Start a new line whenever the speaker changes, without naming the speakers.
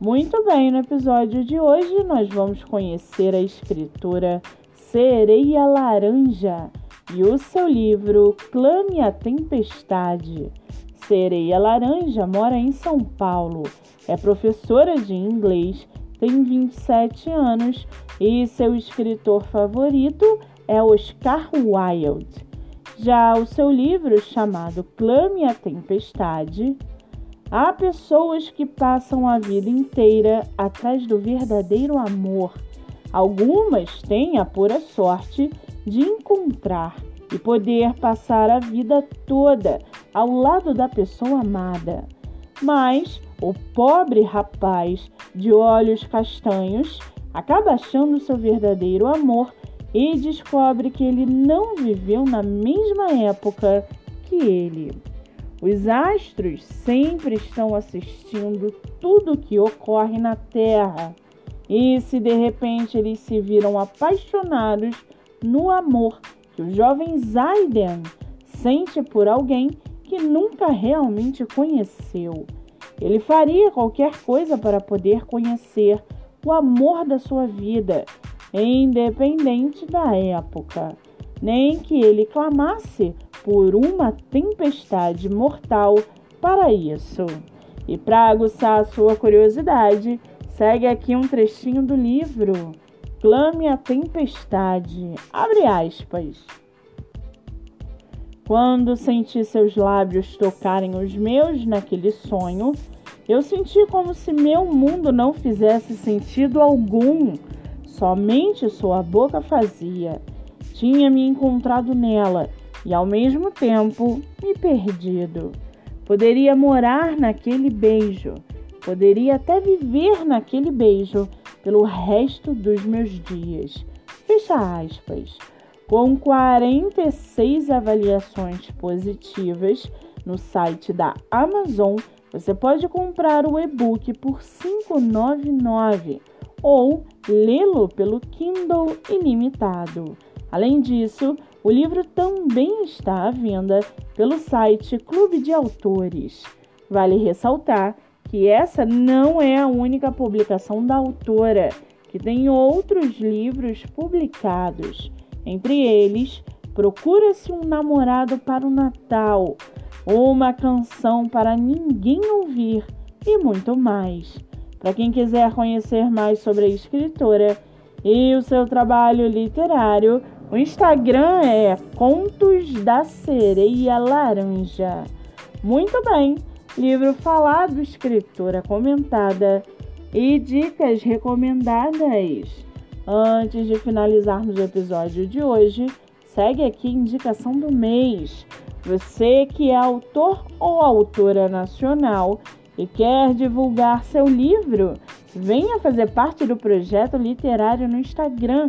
Muito bem, no episódio de hoje nós vamos conhecer a escritora Sereia Laranja e o seu livro Clame a Tempestade. Sereia Laranja mora em São Paulo, é professora de inglês, tem 27 anos e seu escritor favorito é Oscar Wilde. Já o seu livro, chamado Clame a Tempestade, há pessoas que passam a vida inteira atrás do verdadeiro amor. Algumas têm a pura sorte de encontrar e poder passar a vida toda ao lado da pessoa amada. Mas o pobre rapaz de olhos castanhos acaba achando seu verdadeiro amor e descobre que ele não viveu na mesma época que ele. Os astros sempre estão assistindo tudo o que ocorre na Terra. E se de repente eles se viram apaixonados no amor que o jovem Zaiden sente por alguém que nunca realmente conheceu, ele faria qualquer coisa para poder conhecer o amor da sua vida independente da época, nem que ele clamasse por uma tempestade mortal para isso. E para aguçar a sua curiosidade, segue aqui um trechinho do livro Clame a Tempestade. Abre aspas. Quando senti seus lábios tocarem os meus naquele sonho, eu senti como se meu mundo não fizesse sentido algum Somente sua boca fazia. Tinha me encontrado nela e ao mesmo tempo me perdido. Poderia morar naquele beijo, poderia até viver naquele beijo pelo resto dos meus dias. Fecha aspas. Com 46 avaliações positivas no site da Amazon, você pode comprar o e-book por R$ 5,99 ou lê-lo pelo Kindle ilimitado. Além disso, o livro também está à venda pelo site Clube de Autores. Vale ressaltar que essa não é a única publicação da autora, que tem outros livros publicados. Entre eles, Procura-se um namorado para o Natal, uma canção para ninguém ouvir e muito mais. Para quem quiser conhecer mais sobre a escritora e o seu trabalho literário, o Instagram é Contos da Sereia Laranja. Muito bem, livro falado, escritora comentada e dicas recomendadas. Antes de finalizarmos o episódio de hoje, segue aqui a indicação do mês. Você que é autor ou autora nacional e quer divulgar seu livro, venha fazer parte do projeto literário no Instagram